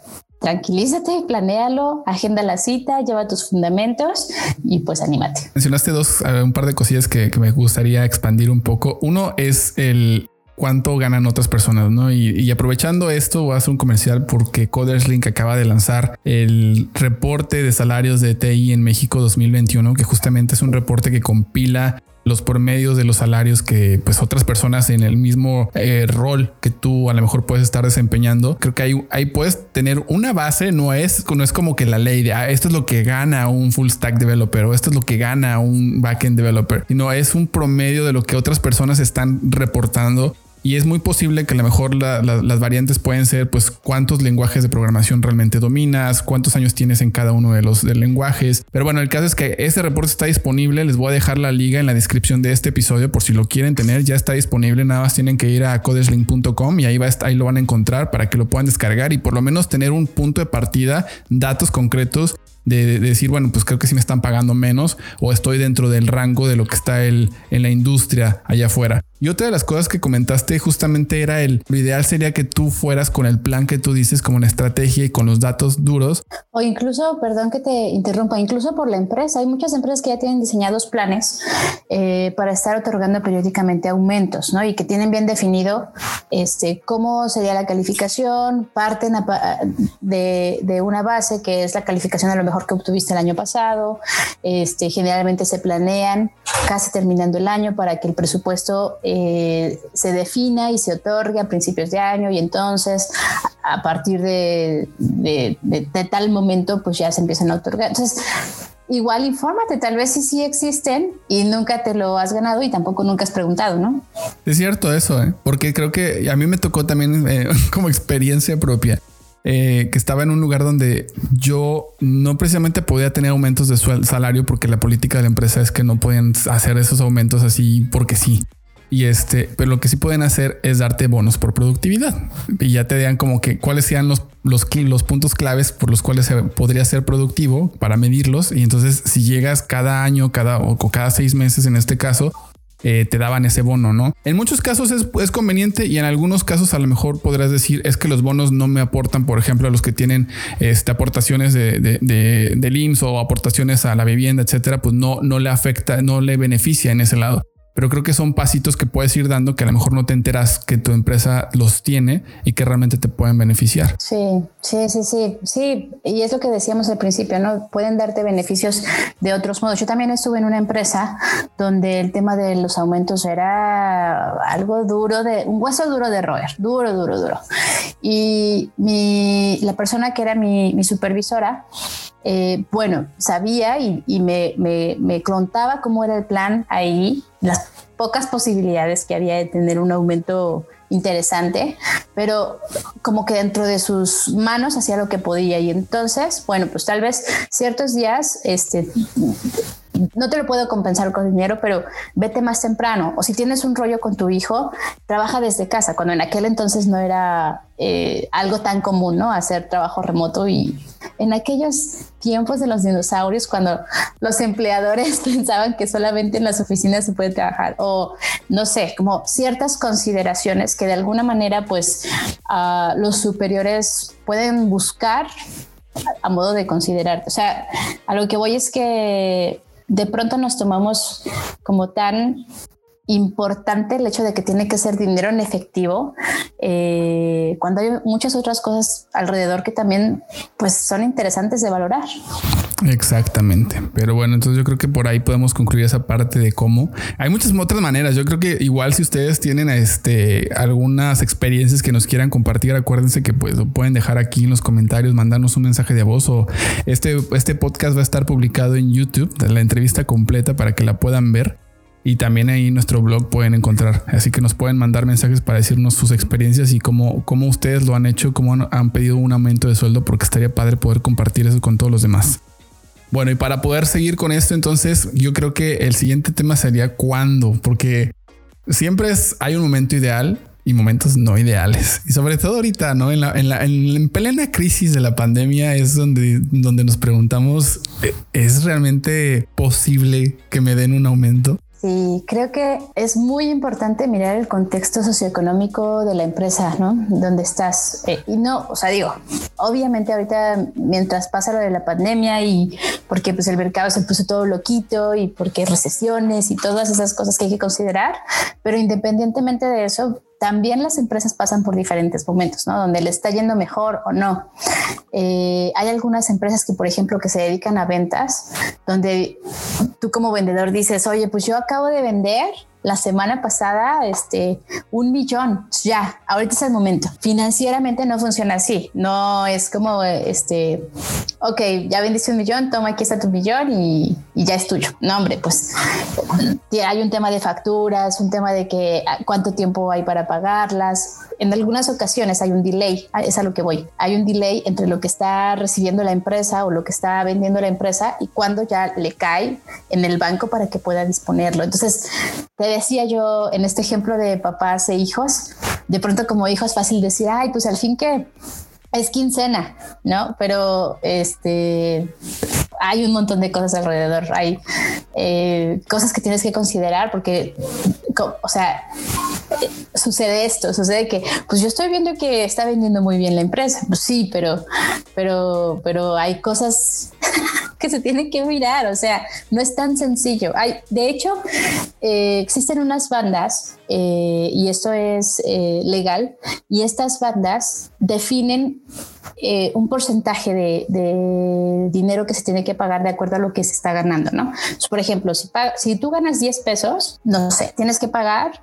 tranquilízate, planéalo, agenda la cita, lleva tus fundamentos y pues anímate. Mencionaste dos, un par de cosillas que, me gustaría expandir un poco. Uno es el cuánto ganan otras personas, ¿no? Y, aprovechando esto, voy a hacer un comercial porque Coderslink acaba de lanzar el reporte de salarios de TI en México 2021, que justamente es un reporte que compila los promedios de los salarios que pues otras personas en el mismo eh, rol que tú a lo mejor puedes estar desempeñando. Creo que ahí, ahí puedes tener una base, no es, no es como que la ley de ah, esto es lo que gana un full stack developer o esto es lo que gana un backend developer, sino es un promedio de lo que otras personas están reportando y es muy posible que a lo mejor las variantes pueden ser pues cuántos lenguajes de programación realmente dominas, cuántos años tienes en cada uno de los lenguajes. Pero bueno, el caso es que este reporte está disponible. Les voy a dejar la liga en la descripción de este episodio por si lo quieren tener. Ya está disponible. Nada más tienen que ir a codeslink.com y ahí, va, ahí lo van a encontrar para que lo puedan descargar y por lo menos tener un punto de partida, datos concretos de, decir, bueno, pues creo que sí me están pagando menos o estoy dentro del rango de lo que está el, en la industria allá afuera. Y otra de las cosas que comentaste justamente era el, lo ideal sería que tú fueras con el plan que tú dices, como una estrategia y con los datos duros. O incluso, perdón que te interrumpa, incluso por la empresa. Hay muchas empresas que ya tienen diseñados planes eh, para estar otorgando periódicamente aumentos, ¿no? Y que tienen bien definido este, cómo sería la calificación, parten de, de una base que es la calificación a lo mejor que obtuviste el año pasado. Este, generalmente se planean casi terminando el año para que el presupuesto eh, se defina y se otorgue a principios de año y entonces a partir de, tal momento pues ya se empiezan a otorgar. Entonces, igual infórmate, tal vez sí sí existen y nunca te lo has ganado y tampoco nunca has preguntado, ¿no? Es cierto eso, ¿eh? porque creo que a mí me tocó también eh, como experiencia propia. Que estaba en un lugar donde yo no precisamente podía tener aumentos de salario porque la política de la empresa es que no podían hacer esos aumentos así porque sí. Y este, pero lo que sí pueden hacer es darte bonos por productividad y ya te digan como que cuáles sean los, los, los puntos claves por los cuales se podría ser productivo para medirlos. Y entonces, si llegas cada año, cada o cada seis meses en este caso, eh, te daban ese bono, ¿no? En muchos casos es, conveniente y en algunos casos a lo mejor podrás decir es que los bonos no me aportan, por ejemplo, a los que tienen este, aportaciones de, de, de, del IMSS o aportaciones a la vivienda, etcétera, pues no, no le afecta, no le beneficia en ese lado pero creo que son pasitos que puedes ir dando que a lo mejor no te enteras que tu empresa los tiene y que realmente te pueden beneficiar. Sí, sí, sí, sí, sí. Y es lo que decíamos al principio, ¿no? Pueden darte beneficios de otros modos. Yo también estuve en una empresa donde el tema de los aumentos era algo duro de, un hueso duro de roer, duro, duro, duro. Y mi, la persona que era mi, supervisora, eh, bueno, sabía y, me, me, contaba cómo era el plan ahí, las pocas posibilidades que había de tener un aumento interesante, pero como que dentro de sus manos hacía lo que podía. Y entonces, bueno, pues tal vez ciertos días, este, no te lo puedo compensar con dinero, pero vete más temprano. O si tienes un rollo con tu hijo, trabaja desde casa, cuando en aquel entonces no era eh, algo tan común, ¿no? Hacer trabajo remoto y en aquellos tiempos de los dinosaurios, cuando los empleadores pensaban que solamente en las oficinas se puede trabajar o no sé, como ciertas consideraciones que de alguna manera pues los superiores pueden buscar a modo de considerar. O sea, a lo que voy es que de pronto nos tomamos como tan importante el hecho de que tiene que ser dinero en efectivo, eh, cuando hay muchas otras cosas alrededor que también pues son interesantes de valorar. Exactamente. Pero bueno, entonces yo creo que por ahí podemos concluir esa parte de cómo hay muchas otras maneras. Yo creo que igual si ustedes tienen este algunas experiencias que nos quieran compartir, acuérdense que pues lo pueden dejar aquí en los comentarios, mandarnos un mensaje de voz o este, este podcast va a estar publicado en YouTube, la entrevista completa para que la puedan ver. Y también ahí en nuestro blog pueden encontrar. Así que nos pueden mandar mensajes para decirnos sus experiencias y cómo, cómo ustedes lo han hecho, cómo han, pedido un aumento de sueldo, porque estaría padre poder compartir eso con todos los demás. Bueno, y para poder seguir con esto, entonces yo creo que el siguiente tema sería cuándo, porque siempre es, hay un momento ideal y momentos no ideales. Y sobre todo ahorita, ¿no? En, la, en, la, en, plena crisis de la pandemia es donde, donde nos preguntamos, ¿es realmente posible que me den un aumento? Sí, creo que es muy importante mirar el contexto socioeconómico de la empresa, ¿no? Donde estás. Eh, y no, o sea, digo, obviamente ahorita mientras pasa lo de la pandemia y porque pues el mercado se puso todo loquito y porque recesiones y todas esas cosas que hay que considerar, pero independientemente de eso, también las empresas pasan por diferentes momentos, ¿no? Donde le está yendo mejor o no. Eh, hay algunas empresas que, por ejemplo, que se dedican a ventas, donde tú como vendedor dices, oye, pues yo acabo de vender la semana pasada, este, un millón, ya, ahorita es el momento. Financieramente no funciona así, no es como, este, ok, ya vendiste un millón, toma, aquí está tu millón y, y ya es tuyo. No, hombre, pues hay un tema de facturas, un tema de que ah, cuánto tiempo hay para pagarlas. En algunas ocasiones hay un delay, es a lo que voy. Hay un delay entre lo que está recibiendo la empresa o lo que está vendiendo la empresa y cuando ya le cae en el banco para que pueda disponerlo. Entonces, te decía yo en este ejemplo de papás e hijos, de pronto como hijo es fácil decir, ay, pues al fin que es quincena, ¿no? Pero este hay un montón de cosas alrededor, hay eh, cosas que tienes que considerar porque, o sea, sucede esto, sucede que, pues yo estoy viendo que está vendiendo muy bien la empresa, pues sí, pero, pero, pero hay cosas que se tienen que mirar, o sea, no es tan sencillo. Hay, de hecho, eh, existen unas bandas eh, y esto es eh, legal y estas bandas definen un porcentaje de, dinero que se tiene que pagar de acuerdo a lo que se está ganando, ¿no? por ejemplo, si, si tú ganas 10 pesos, no sé, tienes que pagar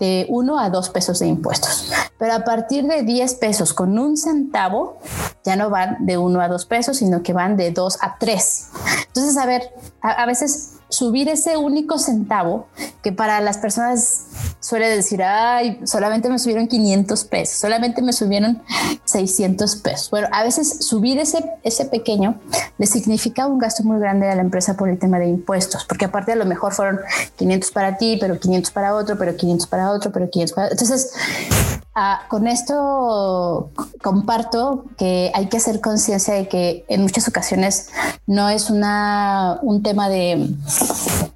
de 1 a 2 pesos de impuestos, pero a partir de 10 pesos con un centavo, ya no van de 1 a 2 pesos, sino que van de 2 a 3. Entonces, a ver, a, veces subir ese único centavo que para las personas suele decir, ay, solamente me subieron 500 pesos, solamente me subieron 600 pesos. Bueno, a veces subir ese, ese pequeño le significa un gasto muy grande a la empresa por el tema de impuestos, porque aparte a lo mejor fueron 500 para ti, pero 500 para otro, pero 500 para otro, pero 500 para otro. Entonces, Ah, con esto comparto que hay que hacer conciencia de que en muchas ocasiones no es una, un tema de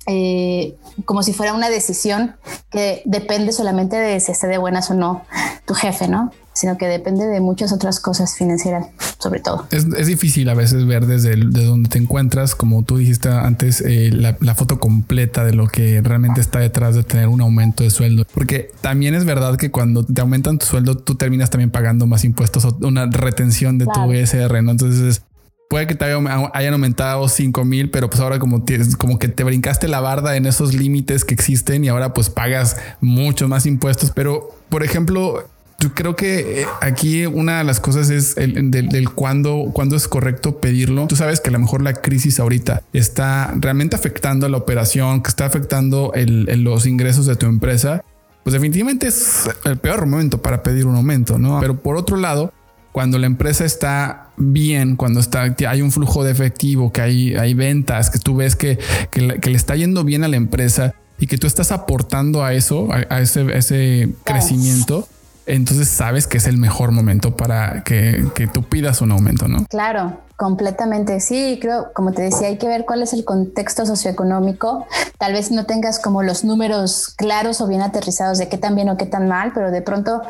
eh, como si fuera una decisión que depende solamente de si esté de buenas o no tu jefe, ¿no? Sino que depende de muchas otras cosas financieras, sobre todo. Es, difícil a veces ver desde de donde te encuentras, como tú dijiste antes, eh, la, la, foto completa de lo que realmente está detrás de tener un aumento de sueldo. Porque también es verdad que cuando te aumentan tu sueldo, tú terminas también pagando más impuestos o una retención de tu ESR, ¿no? Entonces puede que te hayan aumentado 5 mil, pero pues ahora como, tienes, como que te brincaste la barda en esos límites que existen y ahora pues pagas mucho más impuestos. Pero, por ejemplo, yo creo que eh, aquí una de las cosas es el, del, cuándo, cuándo es correcto pedirlo. Tú sabes que a lo mejor la crisis ahorita está realmente afectando la operación, que está afectando los ingresos de tu empresa. Pues definitivamente es el peor momento para pedir un aumento, ¿no? Pero por otro lado, cuando la empresa está bien, cuando está, hay un flujo de efectivo, que hay, hay ventas, que tú ves que, que, le está yendo bien a la empresa y que tú estás aportando a eso, a, ese, ese crecimiento, entonces sabes que es el mejor momento para que, que, tú pidas un aumento, ¿no? Claro, completamente. Sí, creo, como te decía, hay que ver cuál es el contexto socioeconómico. Tal vez no tengas como los números claros o bien aterrizados de qué tan bien o qué tan mal, pero de pronto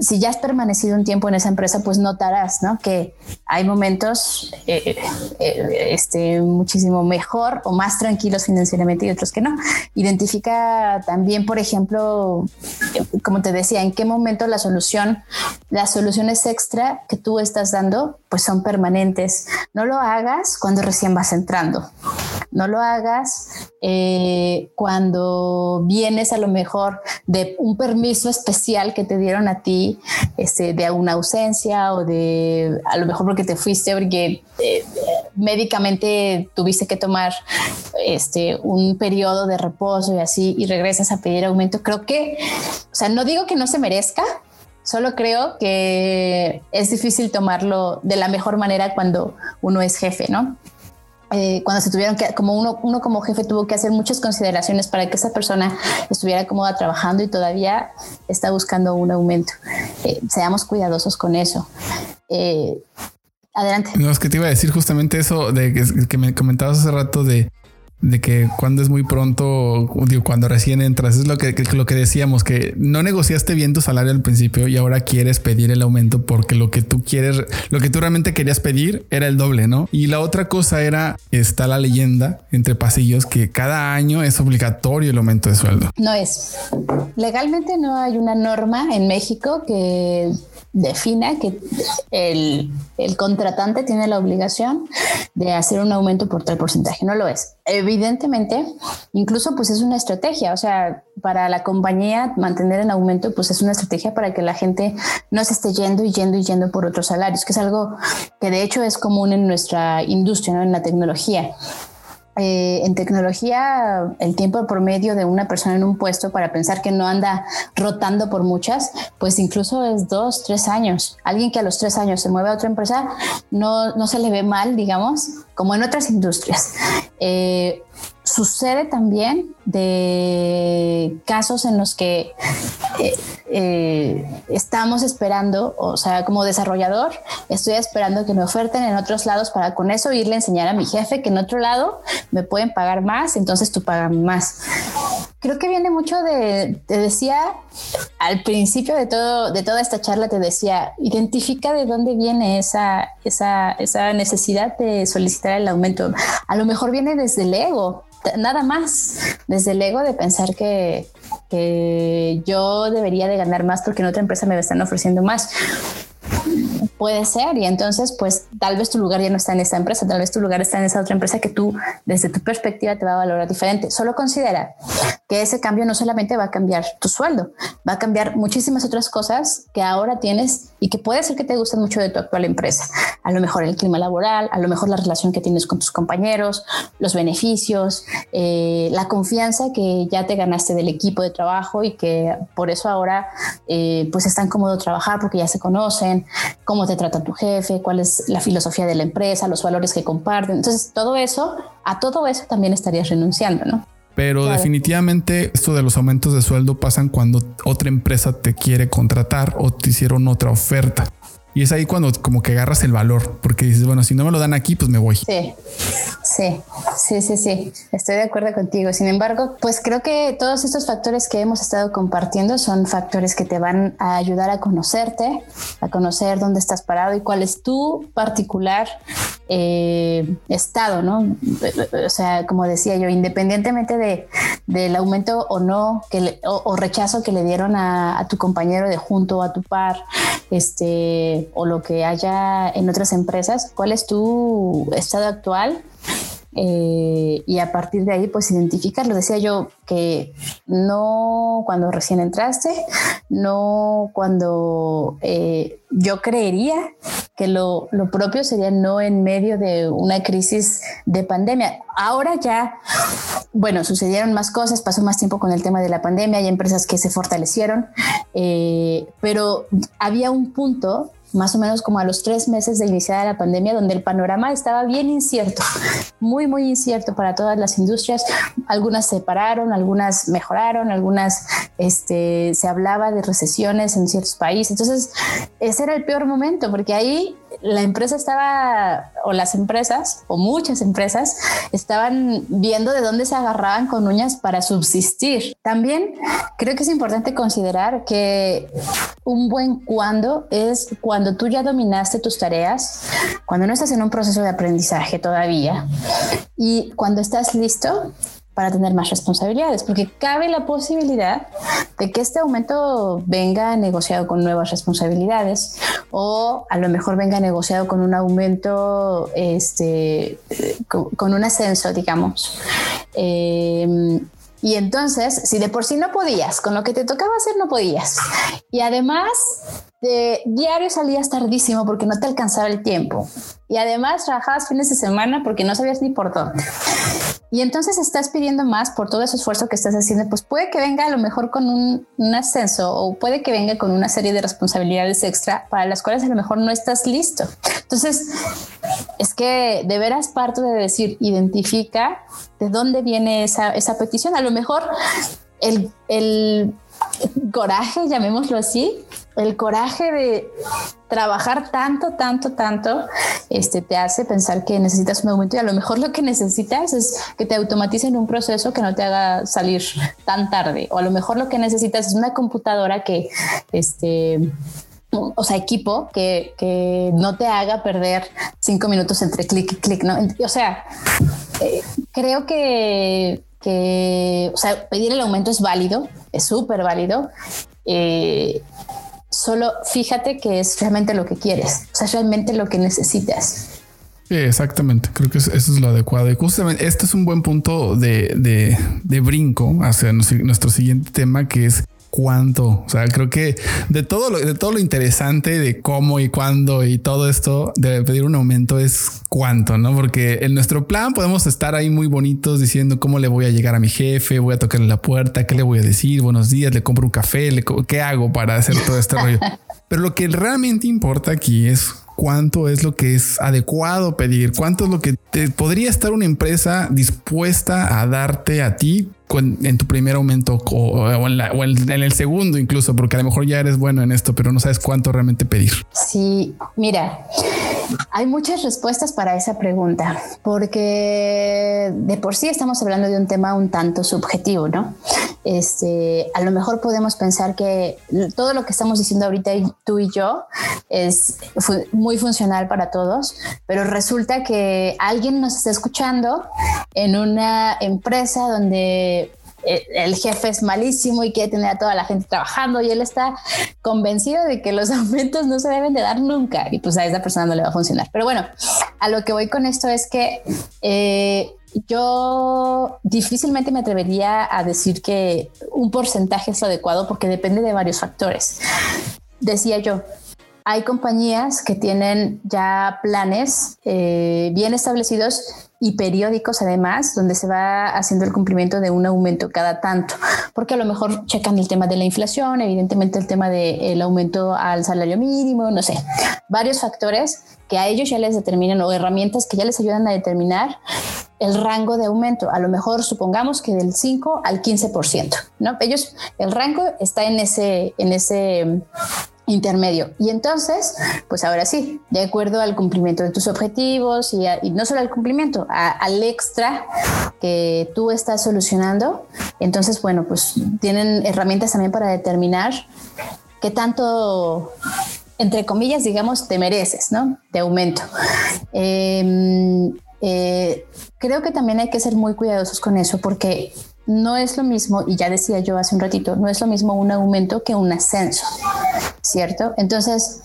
si ya has permanecido un tiempo en esa empresa, pues notarás ¿no? que hay momentos eh, eh, este, muchísimo mejor o más tranquilos financieramente y otros que no. Identifica también, por ejemplo, como te decía, en qué momento la solución, las soluciones extra que tú estás dando, pues son permanentes. No lo hagas cuando recién vas entrando. No lo hagas eh, cuando vienes a lo mejor de un permiso especial que te dieron a ti, este, de alguna ausencia o de a lo mejor porque te fuiste porque eh, médicamente tuviste que tomar este, un periodo de reposo y así y regresas a pedir aumento. Creo que, o sea, no digo que no se merezca, Solo creo que es difícil tomarlo de la mejor manera cuando uno es jefe, ¿no? Eh, cuando se tuvieron que, como uno, uno como jefe tuvo que hacer muchas consideraciones para que esa persona estuviera cómoda trabajando y todavía está buscando un aumento. Eh, seamos cuidadosos con eso. Eh, adelante. No, es que te iba a decir justamente eso de que me comentabas hace rato de de que cuando es muy pronto, cuando recién entras, es lo que, lo que decíamos, que no negociaste bien tu salario al principio y ahora quieres pedir el aumento porque lo que tú quieres, lo que tú realmente querías pedir era el doble, ¿no? Y la otra cosa era, está la leyenda entre pasillos que cada año es obligatorio el aumento de sueldo. No es. Legalmente no hay una norma en México que defina que el, el, contratante tiene la obligación de hacer un aumento por tal porcentaje. No lo es. Evidentemente, incluso pues es una estrategia. O sea, para la compañía mantener el aumento pues es una estrategia para que la gente no se esté yendo y yendo y yendo por otros salarios, que es algo que de hecho es común en nuestra industria, ¿no? en la tecnología. Eh, en tecnología, el tiempo promedio de una persona en un puesto para pensar que no anda rotando por muchas, pues incluso es dos, tres años. Alguien que a los tres años se mueve a otra empresa no, no se le ve mal, digamos, como en otras industrias. Eh, sucede también de casos en los que eh, eh, estamos esperando, o sea, como desarrollador, estoy esperando que me oferten en otros lados para con eso irle a enseñar a mi jefe que en otro lado me pueden pagar más, entonces tú pagas más. Creo que viene mucho de, te decía al principio de todo, de toda esta charla, te decía, identifica de dónde viene esa, esa, esa necesidad de solicitar el aumento. A lo mejor viene desde el ego, nada más, desde el ego de pensar que, que yo debería de ganar más porque en otra empresa me están ofreciendo más. Puede ser, y entonces, pues tal vez tu lugar ya no está en esta empresa, tal vez tu lugar está en esa otra empresa que tú, desde tu perspectiva, te va a valorar diferente. Solo considera que ese cambio no solamente va a cambiar tu sueldo, va a cambiar muchísimas otras cosas que ahora tienes y que puede ser que te gusten mucho de tu actual empresa. A lo mejor el clima laboral, a lo mejor la relación que tienes con tus compañeros, los beneficios, eh, la confianza que ya te ganaste del equipo de trabajo y que por eso ahora eh, pues es tan cómodo trabajar porque ya se conocen, cómo te trata tu jefe, cuál es la filosofía de la empresa, los valores que comparten. Entonces, todo eso, a todo eso también estarías renunciando, ¿no? Pero definitivamente esto de los aumentos de sueldo pasan cuando otra empresa te quiere contratar o te hicieron otra oferta. Y es ahí cuando como que agarras el valor, porque dices, bueno, si no me lo dan aquí, pues me voy. Sí, sí, sí, sí, sí, estoy de acuerdo contigo. Sin embargo, pues creo que todos estos factores que hemos estado compartiendo son factores que te van a ayudar a conocerte, a conocer dónde estás parado y cuál es tu particular eh, estado, ¿no? O sea, como decía yo, independientemente de, del aumento o no, que o, rechazo que le dieron a, tu compañero de junto o a tu par, este, o lo que haya en otras empresas, ¿cuál es tu estado actual? Eh, y a partir de ahí pues identificarlo. Decía yo que no cuando recién entraste, no cuando eh, yo creería que lo, lo, propio sería no en medio de una crisis de pandemia. Ahora ya, bueno, sucedieron más cosas, pasó más tiempo con el tema de la pandemia, hay empresas que se fortalecieron, eh, pero había un punto más o menos como a los tres meses de iniciada la pandemia, donde el panorama estaba bien incierto, muy, muy incierto para todas las industrias. Algunas se pararon, algunas mejoraron, algunas este, se hablaba de recesiones en ciertos países. Entonces, ese era el peor momento, porque ahí la empresa estaba, o las empresas, o muchas empresas, estaban viendo de dónde se agarraban con uñas para subsistir. También creo que es importante considerar que un buen cuando es cuando tú ya dominaste tus tareas, cuando no estás en un proceso de aprendizaje todavía y cuando estás listo para tener más responsabilidades, porque cabe la posibilidad de que este aumento venga negociado con nuevas responsabilidades o a lo mejor venga negociado con un aumento, este, con, un ascenso, digamos. Em, y entonces, si de por sí no podías, con lo que te tocaba hacer no podías. Y además, de diario salías tardísimo porque no te alcanzaba el tiempo. Y además trabajabas fines de semana porque no sabías ni por dónde y entonces estás pidiendo más por todo ese esfuerzo que estás haciendo, pues puede que venga a lo mejor con un, ascenso o puede que venga con una serie de responsabilidades extra para las cuales a lo mejor no estás listo. Entonces, es que de veras parto de decir, identifica de dónde viene esa, esa petición. A lo mejor el, el coraje, llamémoslo así, el coraje de trabajar tanto, tanto, tanto, este, te hace pensar que necesitas un aumento y a lo mejor lo que necesitas es que te automaticen un proceso que no te haga salir tan tarde o a lo mejor lo que necesitas es una computadora que, este, o sea, equipo que, que no te haga perder cinco minutos entre clic y clic, ¿no? O sea, eh, creo que, que, pedir el aumento es válido, es súper válido. Eh, Solo fíjate que es realmente lo que quieres, o sea, realmente lo que necesitas. Exactamente. Creo que eso es lo adecuado. Y justamente este es un buen punto de, de, de brinco hacia nuestro siguiente tema, que es cuánto. O sea, creo que de todo lo, de todo lo interesante de cómo y cuándo y todo esto de pedir un aumento es cuánto, no? Porque en nuestro plan podemos estar ahí muy bonitos diciendo cómo le voy a llegar a mi jefe, voy a tocarle la puerta, qué le voy a decir, buenos días, le compro un café, le, qué hago para hacer todo este rollo. Pero lo que realmente importa aquí es cuánto es lo que es adecuado pedir, cuánto es lo que te podría estar una empresa dispuesta a darte a ti en tu primer aumento o, en, el segundo incluso, porque a lo mejor ya eres bueno en esto, pero no sabes cuánto realmente pedir. Sí, mira, hay muchas respuestas para esa pregunta, porque de por sí estamos hablando de un tema un tanto subjetivo, ¿no? Este, a lo mejor podemos pensar que todo lo que estamos diciendo ahorita tú y yo es muy funcional para todos, pero resulta que alguien nos está escuchando en una empresa donde el jefe es malísimo y quiere tener a toda la gente trabajando y él está convencido de que los aumentos no se deben de dar nunca y pues a esa persona no le va a funcionar. Pero bueno, a lo que voy con esto es que eh, yo difícilmente me atrevería a decir que un porcentaje es adecuado porque depende de varios factores. Decía yo, hay compañías que tienen ya planes eh, bien establecidos y periódicos además, donde se va haciendo el cumplimiento de un aumento cada tanto, porque a lo mejor checan el tema de la inflación, evidentemente el tema del aumento al salario mínimo, no sé, varios factores que a ellos ya les determinan o herramientas que ya les ayudan a determinar el rango de aumento. A lo mejor supongamos que del 5 al 15%, ¿no? Ellos, el rango está en ese, en ese intermedio. Y entonces, pues ahora sí, de acuerdo al cumplimiento de tus objetivos y, no solo al cumplimiento, al extra que tú estás solucionando, entonces, bueno, pues tienen herramientas también para determinar qué tanto, entre comillas, digamos, te mereces, ¿no? De aumento. Em, eh, creo que también hay que ser muy cuidadosos con eso porque no es lo mismo, y ya decía yo hace un ratito, no es lo mismo un aumento que un ascenso, ¿cierto? Entonces,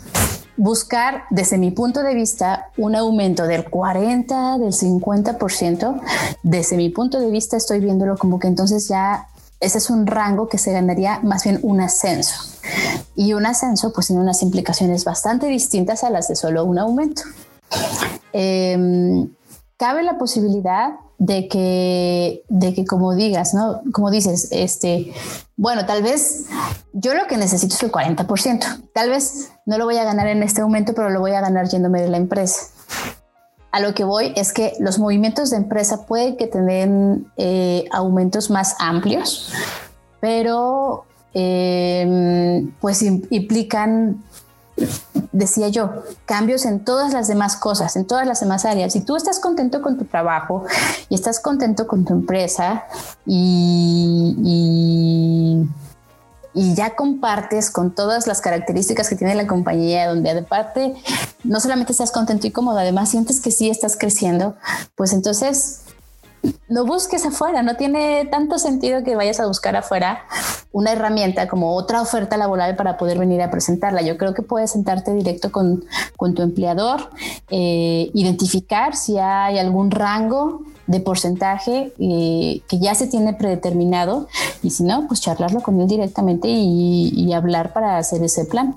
buscar desde mi punto de vista un aumento del 40, del 50%, desde mi punto de vista estoy viéndolo como que entonces ya ese es un rango que se ganaría más bien un ascenso. Y un ascenso pues tiene unas implicaciones bastante distintas a las de solo un aumento. Em, cabe la posibilidad de que, de que como digas, ¿no? Como dices, este, bueno, tal vez yo lo que necesito es el 40%. Tal vez no lo voy a ganar en este momento, pero lo voy a ganar yéndome de la empresa. A lo que voy es que los movimientos de empresa pueden que tengan eh, aumentos más amplios, pero eh, pues implican decía yo, cambios en todas las demás cosas, en todas las demás áreas. Si tú estás contento con tu trabajo y estás contento con tu empresa y, y, ya compartes con todas las características que tiene la compañía, donde aparte no solamente estás contento y cómodo, además sientes que sí estás creciendo, pues entonces no busques afuera, no tiene tanto sentido que vayas a buscar afuera una herramienta como otra oferta laboral para poder venir a presentarla. Yo creo que puedes sentarte directo con, tu empleador, eh, identificar si hay algún rango de porcentaje eh, que ya se tiene predeterminado y si no, pues charlarlo con él directamente y, hablar para hacer ese plan.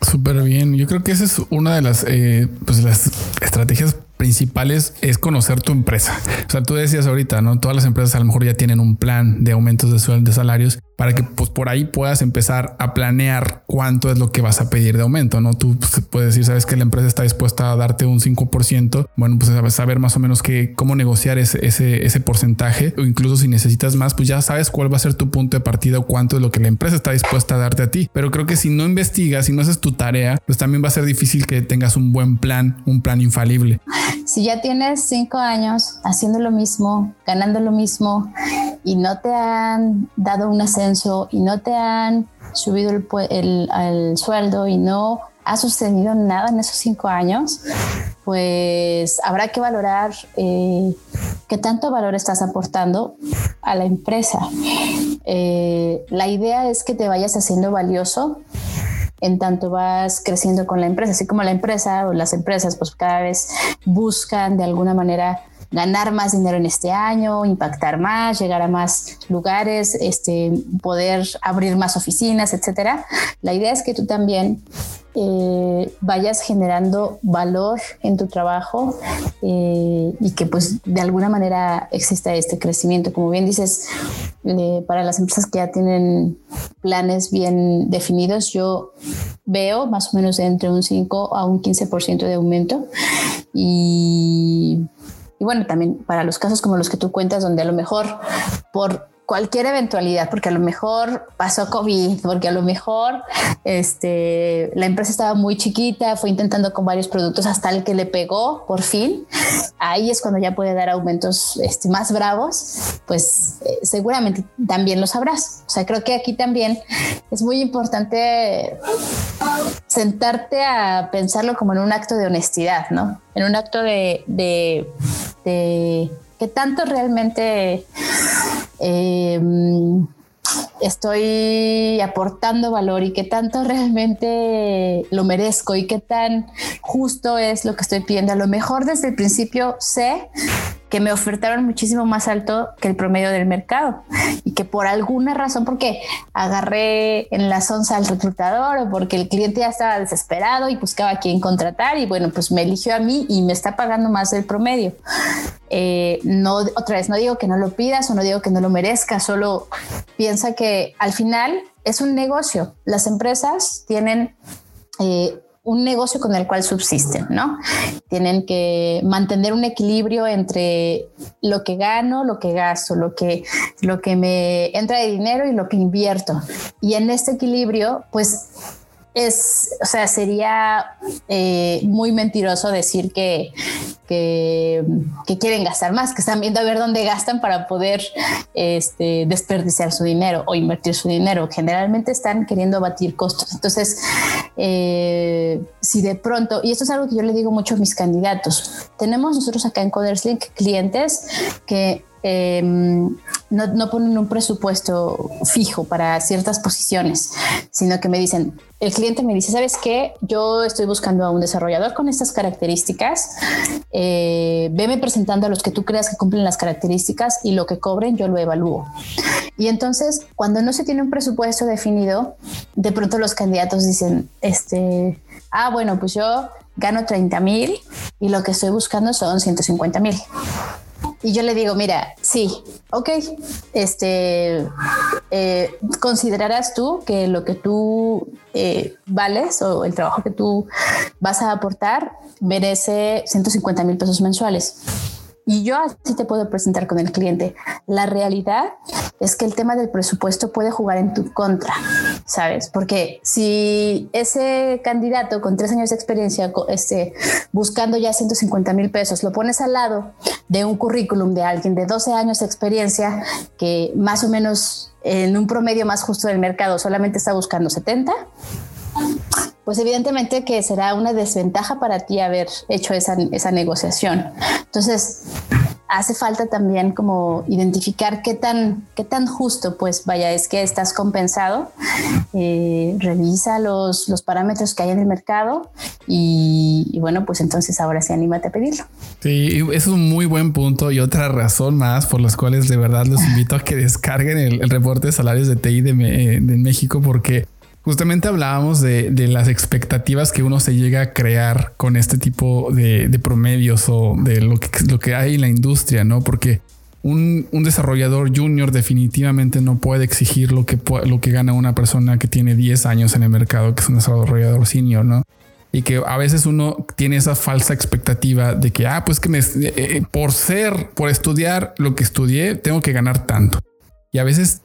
Súper bien. Yo creo que esa es una de las, eh, pues las estrategias principales es conocer tu empresa. O sea, tú decías ahorita, ¿no? Todas las empresas a lo mejor ya tienen un plan de aumentos de de salarios, para que pues por ahí puedas empezar a planear cuánto es lo que vas a pedir de aumento, ¿no? Tú pues, puedes decir, sabes que la empresa está dispuesta a darte un 5%, bueno, pues saber más o menos que, cómo negociar ese, ese, ese porcentaje, o incluso si necesitas más, pues ya sabes cuál va a ser tu punto de partida o cuánto es lo que la empresa está dispuesta a darte a ti. Pero creo que si no investigas, si no haces tu tarea, pues también va a ser difícil que tengas un buen plan, un plan infalible. Si ya tienes cinco años haciendo lo mismo, ganando lo mismo y no te han dado un ascenso y no te han subido el, sueldo y no has sostenido nada en esos cinco años, pues habrá que valorar eh, qué tanto valor estás aportando a la empresa. Eh, la idea es que te vayas haciendo valioso en tanto vas creciendo con la empresa, así como la empresa o las empresas pues cada vez buscan de alguna manera ganar más dinero en este año, impactar más, llegar a más lugares, este, poder abrir más oficinas, etcétera. La idea es que tú también eh, vayas generando valor en tu trabajo eh, y que pues de alguna manera exista este crecimiento. Como bien dices, eh, para las empresas que ya tienen planes bien definidos, yo veo más o menos entre un 5 a un 15% de aumento y y bueno, también para los casos como los que tú cuentas, donde a lo mejor por cualquier eventualidad, porque a lo mejor pasó COVID, porque a lo mejor este, la empresa estaba muy chiquita, fue intentando con varios productos hasta el que le pegó por fin. Ahí es cuando ya puede dar aumentos este, más bravos, pues eh, seguramente también lo sabrás. O sea, creo que aquí también es muy importante sentarte a pensarlo como en un acto de honestidad, ¿no? En un acto de, de, de que tanto realmente Em, estoy aportando valor y qué tanto realmente lo merezco y qué tan justo es lo que estoy pidiendo. A lo mejor desde el principio sé que me ofertaron muchísimo más alto que el promedio del mercado y que por alguna razón, porque agarré en la sonza al reclutador o porque el cliente ya estaba desesperado y buscaba quién contratar y bueno, pues me eligió a mí y me está pagando más del promedio. Eh, no, otra vez, no digo que no lo pidas o no digo que no lo merezcas, solo piensa que al final es un negocio. Las empresas tienen eh, un negocio con el cual subsisten, ¿no? Tienen que mantener un equilibrio entre lo que gano, lo que gasto, lo que, lo que me entra de dinero y lo que invierto. Y en este equilibrio, pues es, o sea, sería eh, muy mentiroso decir que, que, quieren gastar más, que están viendo a ver dónde gastan para poder este, desperdiciar su dinero o invertir su dinero. Generalmente están queriendo abatir costos. Entonces, eh, si de pronto, y esto es algo que yo le digo mucho a mis candidatos, tenemos nosotros acá en Coderslink clientes que Em, no, ponen un presupuesto fijo para ciertas posiciones, sino que me dicen, el cliente me dice, ¿sabes qué? Yo estoy buscando a un desarrollador con estas características, eh, veme presentando a los que tú creas que cumplen las características y lo que cobren yo lo evalúo. Y entonces, cuando no se tiene un presupuesto definido, de pronto los candidatos dicen, este, ah, bueno, pues yo gano 30 mil y lo que estoy buscando son 150 mil. Y yo le digo, mira, sí, ok, este, eh, considerarás tú que lo que tú eh, vales o el trabajo que tú vas a aportar merece 150 mil pesos mensuales. Y yo así te puedo presentar con el cliente. La realidad es que el tema del presupuesto puede jugar en tu contra, ¿sabes? Porque si ese candidato con tres años de experiencia, este, buscando ya 150 mil pesos, lo pones al lado de un currículum de alguien de 12 años de experiencia que más o menos en un promedio más justo del mercado solamente está buscando 70, pues evidentemente que será una desventaja para ti haber hecho esa, esa negociación. Entonces, hace falta también como identificar qué tan, qué tan justo, pues vaya, es que estás compensado. Eh, revisa los, los, parámetros que hay en el mercado y, bueno, pues entonces ahora sí anímate a pedirlo. Sí, es un muy buen punto y otra razón más por las cuales de verdad los invito a que descarguen el, reporte de salarios de TI de, de México porque Justamente hablábamos de, las expectativas que uno se llega a crear con este tipo de, promedios o de lo que, lo que hay en la industria, ¿no? Porque un, desarrollador junior definitivamente no puede exigir lo que, lo que gana una persona que tiene 10 años en el mercado, que es un desarrollador senior, ¿no? Y que a veces uno tiene esa falsa expectativa de que, ah, pues que eh, eh, por ser, por estudiar lo que estudié, tengo que ganar tanto. Y a veces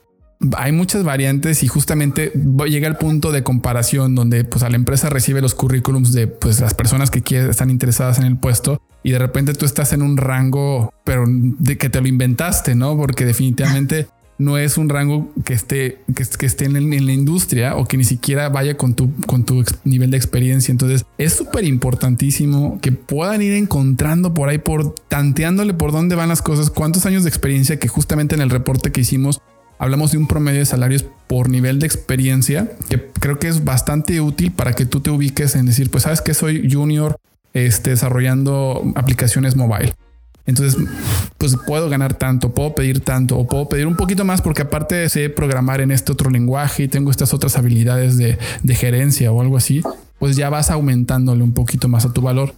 hay muchas variantes y justamente llega el punto de comparación donde pues a la empresa recibe los currículums de pues las personas que quieren, están interesadas en el puesto y de repente tú estás en un rango, pero de que te lo inventaste, ¿no? Porque definitivamente no es un rango que esté, que, esté en, la industria o que ni siquiera vaya con tu, con tu nivel de experiencia. Entonces es súper importantísimo que puedan ir encontrando por ahí, por tanteándole por dónde van las cosas, cuántos años de experiencia que justamente en el reporte que hicimos hablamos de un promedio de salarios por nivel de experiencia, que creo que es bastante útil para que tú te ubiques en decir, pues sabes que soy junior este, desarrollando aplicaciones mobile. Entonces, pues puedo ganar tanto, puedo pedir tanto o puedo pedir un poquito más porque aparte sé programar en este otro lenguaje y tengo estas otras habilidades de, de gerencia o algo así, pues ya vas aumentándole un poquito más a tu valor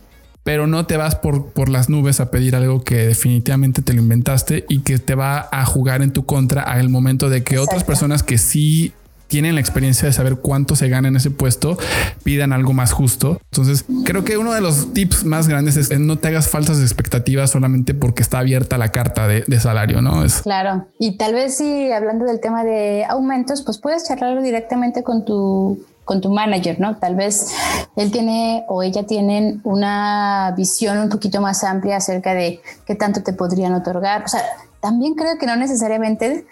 pero no te vas por, por las nubes a pedir algo que definitivamente te lo inventaste y que te va a jugar en tu contra al momento de que otras personas que sí tienen la experiencia de saber cuánto se gana en ese puesto, pidan algo más justo. Entonces, creo que uno de los tips más grandes es no te hagas falsas expectativas solamente porque está abierta la carta de, de salario, ¿no? Es... Claro. Y tal vez si hablando del tema de aumentos, pues puedes charlarlo directamente con tu con tu manager, ¿no? Tal vez él tiene o ella tienen una visión un poquito más amplia acerca de qué tanto te podrían otorgar. O sea, también creo que no necesariamente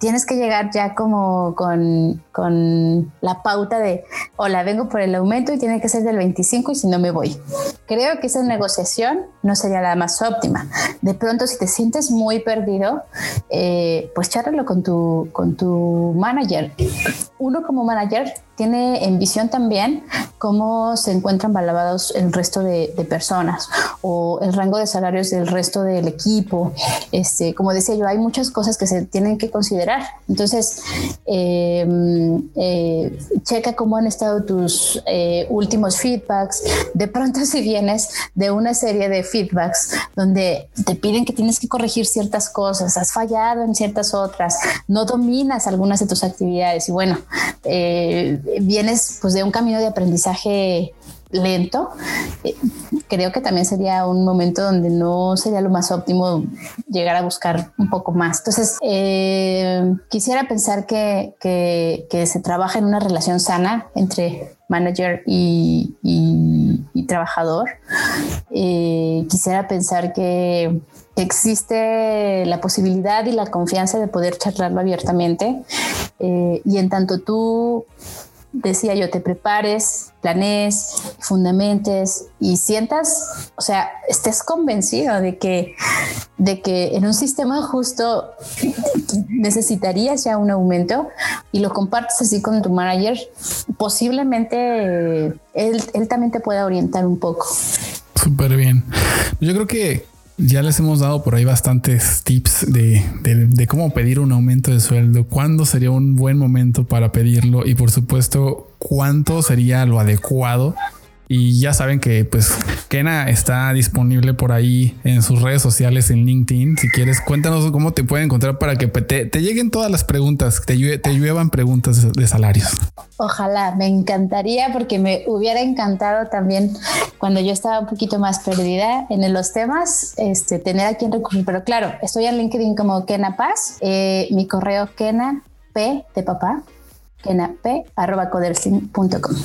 tienes que llegar ya como con, con, la pauta de, hola, vengo por el aumento y tiene que ser del 25 y si no me voy. Creo que esa negociación no sería la más óptima. De pronto, si te sientes muy perdido, eh, pues charlalo con tu, con tu manager. Uno como manager tiene en visión también cómo se encuentran valorados el resto de, personas o el rango de salarios del resto del equipo. Este, como decía yo, hay muchas cosas que se tienen que considerar. Entonces, em, eh, checa cómo han estado tus eh, últimos feedbacks. De pronto, si vienes de una serie de feedbacks donde te piden que tienes que corregir ciertas cosas, has fallado en ciertas otras, no dominas algunas de tus actividades y bueno, eh, vienes pues de un camino de aprendizaje lento, eh, creo que también sería un momento donde no sería lo más óptimo llegar a buscar un poco más. Entonces, eh, quisiera pensar que, que, se trabaja en una relación sana entre manager y, trabajador, eh, quisiera pensar que existe la posibilidad y la confianza de poder charlarlo abiertamente. Y en tanto tú decía yo, te prepares, planees, fundamentes y sientas, o sea, estés convencido de que, de que en un sistema justo necesitarías ya un aumento y lo compartes así con tu manager, posiblemente él, él también te pueda orientar un poco. Súper bien. Yo creo que ya les hemos dado por ahí bastantes tips de, de, cómo pedir un aumento de sueldo, cuándo sería un buen momento para pedirlo y por supuesto cuánto sería lo adecuado y ya saben que pues Kena está disponible por ahí en sus redes sociales en LinkedIn. Si quieres, cuéntanos cómo te pueden encontrar para que te, lleguen todas las preguntas, te, te lluevan preguntas de, salarios. Ojalá, me encantaría porque me hubiera encantado también cuando yo estaba un poquito más perdida en los temas, este, tener a quien recurrir. Pero claro, estoy en LinkedIn como Kena Paz, eh, mi correo Kena P de papá, kenap arroba codersing.com.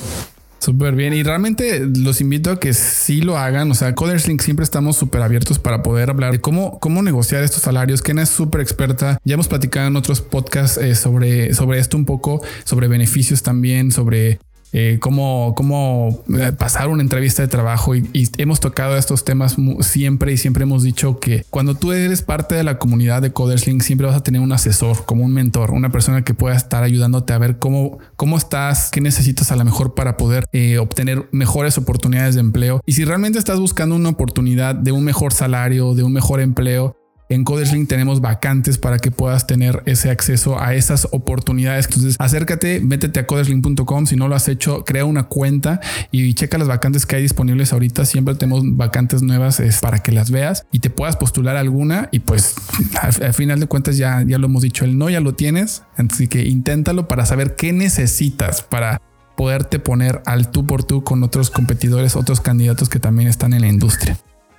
Súper bien. Y realmente los invito a que sí lo hagan. O sea, Coderslink siempre estamos súper abiertos para poder hablar de cómo, cómo negociar estos salarios. Ken es súper experta. Ya hemos platicado en otros podcasts eh, sobre, sobre esto un poco, sobre beneficios también, sobre eh, cómo, cómo eh, pasar una entrevista de trabajo y, hemos tocado estos temas siempre y siempre hemos dicho que cuando tú eres parte de la comunidad de Coderslink siempre vas a tener un asesor, como un mentor, una persona que pueda estar ayudándote a ver cómo, cómo estás, qué necesitas a lo mejor para poder eh, obtener mejores oportunidades de empleo. Y si realmente estás buscando una oportunidad de un mejor salario, de un mejor empleo, en Coderslink tenemos vacantes para que puedas tener ese acceso a esas oportunidades. Entonces, acércate, métete a coderslink.com. Si no lo has hecho, crea una cuenta y checa las vacantes que hay disponibles ahorita. Siempre tenemos vacantes nuevas para que las veas y te puedas postular alguna. Y pues al, final de cuentas, ya, ya lo hemos dicho, el no ya lo tienes. Así que inténtalo para saber qué necesitas para poderte poner al tú por tú con otros competidores, otros candidatos que también están en la industria.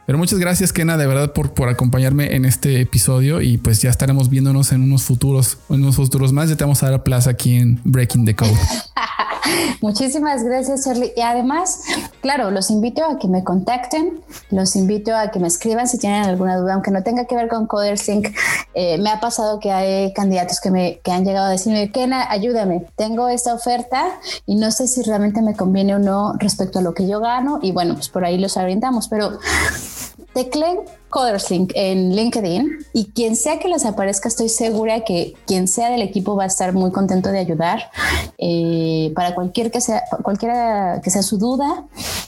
Pero muchas gracias, Kena, de verdad, por, por acompañarme en este episodio. Y pues ya estaremos viéndonos en unos futuros, en unos futuros más. Ya te vamos a dar plaza aquí en Breaking the Code. Muchísimas gracias, Shirley. Y además, claro, los invito a que me contacten, los invito a que me escriban si tienen alguna duda, aunque no tenga que ver con CoderSync. Eh, me ha pasado que hay candidatos que, me, que han llegado a decirme, Kena, ayúdame, tengo esta oferta y no sé si realmente me conviene o no respecto a lo que yo gano. Y bueno, pues por ahí los orientamos, pero tecleen CodersLink en LinkedIn y quien sea que les aparezca, estoy segura que quien sea del equipo va a estar muy contento de ayudar eh, para cualquier que sea, cualquiera que sea su duda,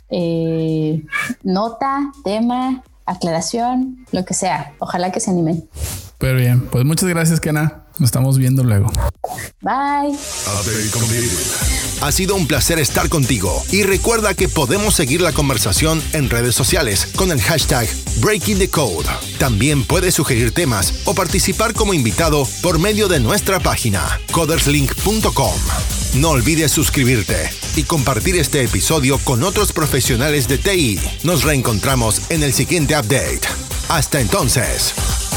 eh, nota, tema, aclaración, lo que sea. Ojalá que se animen. Pero bien, pues muchas gracias, Kena. Nos estamos viendo luego. Bye. Ha sido un placer estar contigo y recuerda que podemos seguir la conversación en redes sociales con el hashtag Breaking the Code. También puedes sugerir temas o participar como invitado por medio de nuestra página coderslink.com. No olvides suscribirte y compartir este episodio con otros profesionales de TI. Nos reencontramos en el siguiente update. Hasta entonces.